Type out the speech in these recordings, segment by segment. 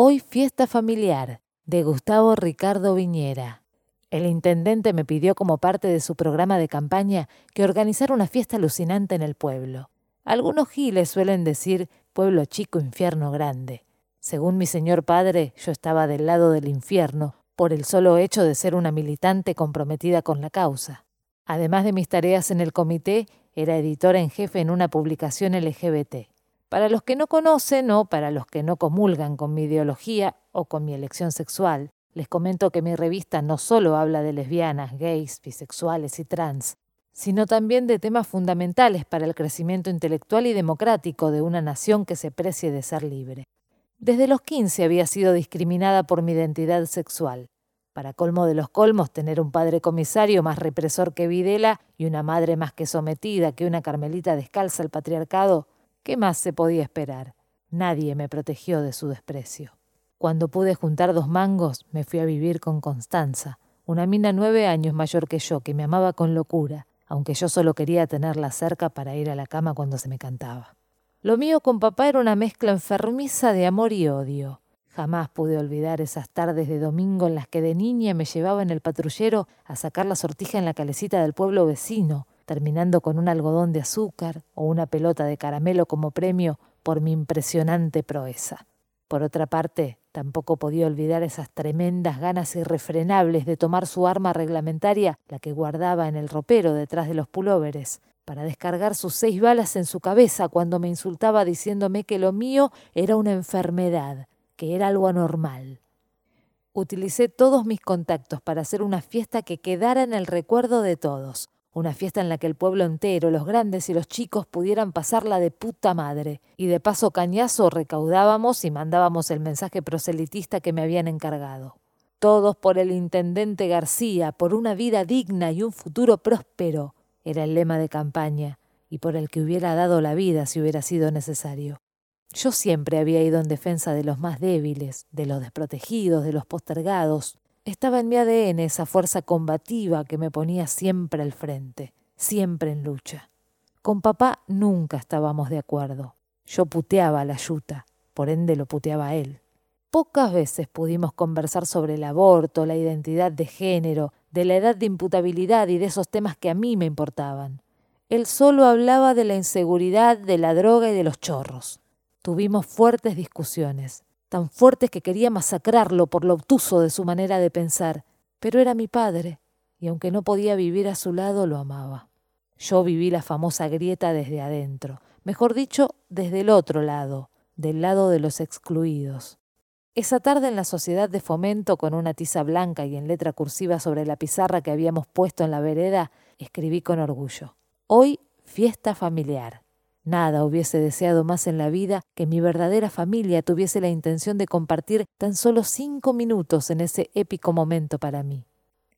Hoy fiesta familiar de Gustavo Ricardo Viñera. El intendente me pidió como parte de su programa de campaña que organizara una fiesta alucinante en el pueblo. Algunos giles suelen decir pueblo chico, infierno grande. Según mi señor padre, yo estaba del lado del infierno por el solo hecho de ser una militante comprometida con la causa. Además de mis tareas en el comité, era editora en jefe en una publicación LGBT. Para los que no conocen o para los que no comulgan con mi ideología o con mi elección sexual, les comento que mi revista no solo habla de lesbianas, gays, bisexuales y trans, sino también de temas fundamentales para el crecimiento intelectual y democrático de una nación que se precie de ser libre. Desde los 15 había sido discriminada por mi identidad sexual. Para colmo de los colmos, tener un padre comisario más represor que Videla y una madre más que sometida que una carmelita descalza al patriarcado, ¿qué más se podía esperar? Nadie me protegió de su desprecio. Cuando pude juntar dos mangos, me fui a vivir con Constanza, una mina nueve años mayor que yo, que me amaba con locura, aunque yo solo quería tenerla cerca para ir a la cama cuando se me cantaba. Lo mío con papá era una mezcla enfermiza de amor y odio. Jamás pude olvidar esas tardes de domingo en las que de niña me llevaba en el patrullero a sacar la sortija en la calecita del pueblo vecino, terminando con un algodón de azúcar o una pelota de caramelo como premio por mi impresionante proeza. Por otra parte, Tampoco podía olvidar esas tremendas ganas irrefrenables de tomar su arma reglamentaria, la que guardaba en el ropero detrás de los pulóveres, para descargar sus seis balas en su cabeza cuando me insultaba diciéndome que lo mío era una enfermedad, que era algo anormal. Utilicé todos mis contactos para hacer una fiesta que quedara en el recuerdo de todos, una fiesta en la que el pueblo entero, los grandes y los chicos pudieran pasarla de puta madre, y de paso cañazo recaudábamos y mandábamos el mensaje proselitista que me habían encargado. Todos por el intendente García, por una vida digna y un futuro próspero, era el lema de campaña, y por el que hubiera dado la vida si hubiera sido necesario. Yo siempre había ido en defensa de los más débiles, de los desprotegidos, de los postergados, estaba en mi ADN esa fuerza combativa que me ponía siempre al frente, siempre en lucha. Con papá nunca estábamos de acuerdo. Yo puteaba la yuta, por ende lo puteaba a él. Pocas veces pudimos conversar sobre el aborto, la identidad de género, de la edad de imputabilidad y de esos temas que a mí me importaban. Él solo hablaba de la inseguridad, de la droga y de los chorros. Tuvimos fuertes discusiones tan fuertes que quería masacrarlo por lo obtuso de su manera de pensar, pero era mi padre, y aunque no podía vivir a su lado, lo amaba. Yo viví la famosa grieta desde adentro, mejor dicho, desde el otro lado, del lado de los excluidos. Esa tarde en la sociedad de fomento, con una tiza blanca y en letra cursiva sobre la pizarra que habíamos puesto en la vereda, escribí con orgullo. Hoy, fiesta familiar. Nada hubiese deseado más en la vida que mi verdadera familia tuviese la intención de compartir tan solo cinco minutos en ese épico momento para mí.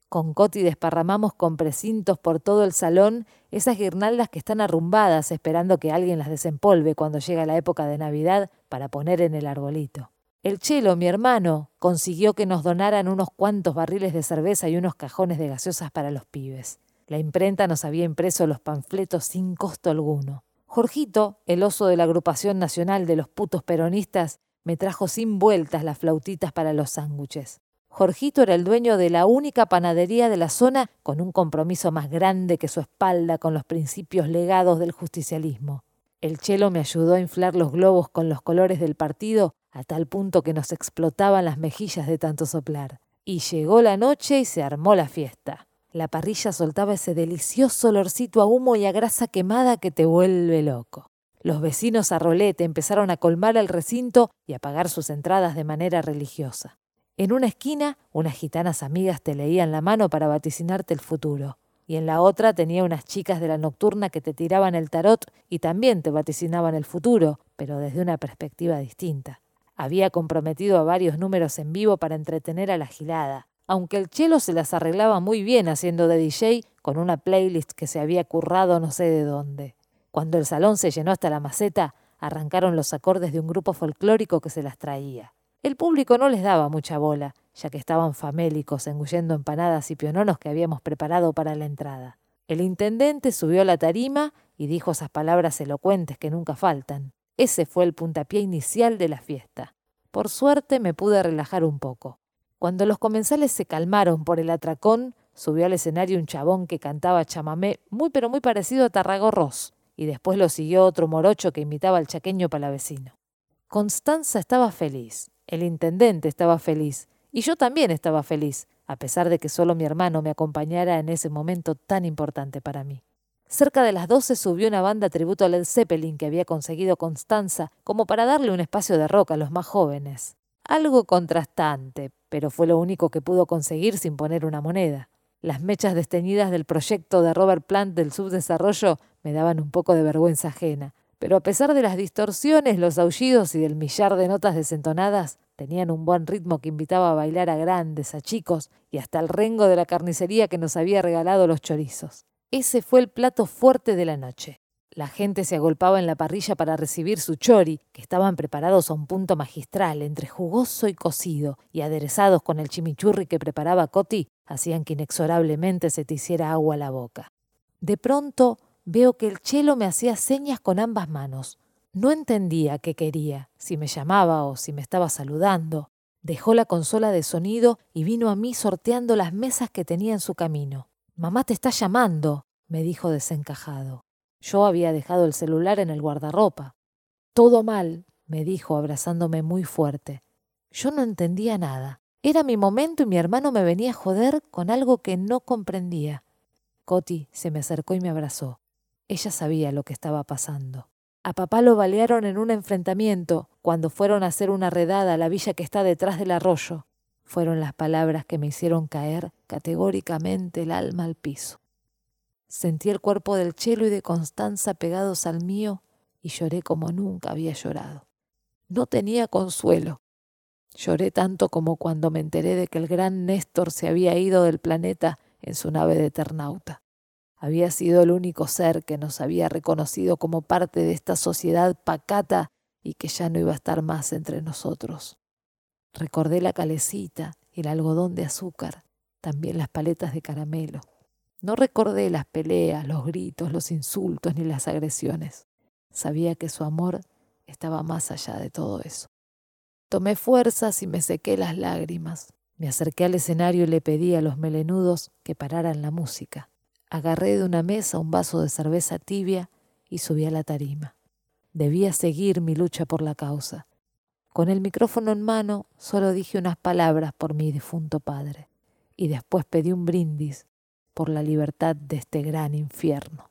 Con Coti desparramamos con precintos por todo el salón esas guirnaldas que están arrumbadas esperando que alguien las desempolve cuando llega la época de Navidad para poner en el arbolito. El Chelo, mi hermano, consiguió que nos donaran unos cuantos barriles de cerveza y unos cajones de gaseosas para los pibes. La imprenta nos había impreso los panfletos sin costo alguno. Jorgito, el oso de la agrupación nacional de los putos peronistas, me trajo sin vueltas las flautitas para los sándwiches. Jorgito era el dueño de la única panadería de la zona con un compromiso más grande que su espalda con los principios legados del justicialismo. El chelo me ayudó a inflar los globos con los colores del partido a tal punto que nos explotaban las mejillas de tanto soplar. Y llegó la noche y se armó la fiesta. La parrilla soltaba ese delicioso olorcito a humo y a grasa quemada que te vuelve loco. Los vecinos a rolete empezaron a colmar el recinto y a pagar sus entradas de manera religiosa. En una esquina, unas gitanas amigas te leían la mano para vaticinarte el futuro, y en la otra tenía unas chicas de la nocturna que te tiraban el tarot y también te vaticinaban el futuro, pero desde una perspectiva distinta. Había comprometido a varios números en vivo para entretener a la gilada, aunque el chelo se las arreglaba muy bien haciendo de DJ con una playlist que se había currado no sé de dónde. Cuando el salón se llenó hasta la maceta, arrancaron los acordes de un grupo folclórico que se las traía. El público no les daba mucha bola, ya que estaban famélicos engullendo empanadas y piononos que habíamos preparado para la entrada. El intendente subió a la tarima y dijo esas palabras elocuentes que nunca faltan. Ese fue el puntapié inicial de la fiesta. Por suerte me pude relajar un poco. Cuando los comensales se calmaron por el atracón, subió al escenario un chabón que cantaba chamamé muy pero muy parecido a Tarragorros, y después lo siguió otro morocho que imitaba al chaqueño palavecino. Constanza estaba feliz, el intendente estaba feliz, y yo también estaba feliz, a pesar de que solo mi hermano me acompañara en ese momento tan importante para mí. Cerca de las doce subió una banda tributo a Led Zeppelin que había conseguido Constanza como para darle un espacio de rock a los más jóvenes. Algo contrastante, pero fue lo único que pudo conseguir sin poner una moneda. Las mechas desteñidas del proyecto de Robert Plant del subdesarrollo me daban un poco de vergüenza ajena, pero a pesar de las distorsiones, los aullidos y del millar de notas desentonadas, tenían un buen ritmo que invitaba a bailar a grandes, a chicos y hasta el rengo de la carnicería que nos había regalado los chorizos. Ese fue el plato fuerte de la noche. La gente se agolpaba en la parrilla para recibir su chori, que estaban preparados a un punto magistral, entre jugoso y cocido, y aderezados con el chimichurri que preparaba Coti, hacían que inexorablemente se te hiciera agua a la boca. De pronto veo que el chelo me hacía señas con ambas manos. No entendía qué quería, si me llamaba o si me estaba saludando. Dejó la consola de sonido y vino a mí sorteando las mesas que tenía en su camino. Mamá te está llamando, me dijo desencajado. Yo había dejado el celular en el guardarropa. Todo mal, me dijo abrazándome muy fuerte. Yo no entendía nada. Era mi momento y mi hermano me venía a joder con algo que no comprendía. Coti se me acercó y me abrazó. Ella sabía lo que estaba pasando. A papá lo balearon en un enfrentamiento cuando fueron a hacer una redada a la villa que está detrás del arroyo fueron las palabras que me hicieron caer categóricamente el alma al piso. Sentí el cuerpo del Chelo y de Constanza pegados al mío y lloré como nunca había llorado. No tenía consuelo. Lloré tanto como cuando me enteré de que el gran Néstor se había ido del planeta en su nave de Eternauta. Había sido el único ser que nos había reconocido como parte de esta sociedad pacata y que ya no iba a estar más entre nosotros. Recordé la calecita, el algodón de azúcar, también las paletas de caramelo. No recordé las peleas, los gritos, los insultos ni las agresiones. Sabía que su amor estaba más allá de todo eso. Tomé fuerzas y me sequé las lágrimas. Me acerqué al escenario y le pedí a los melenudos que pararan la música. Agarré de una mesa un vaso de cerveza tibia y subí a la tarima. Debía seguir mi lucha por la causa. Con el micrófono en mano, solo dije unas palabras por mi difunto padre, y después pedí un brindis por la libertad de este gran infierno.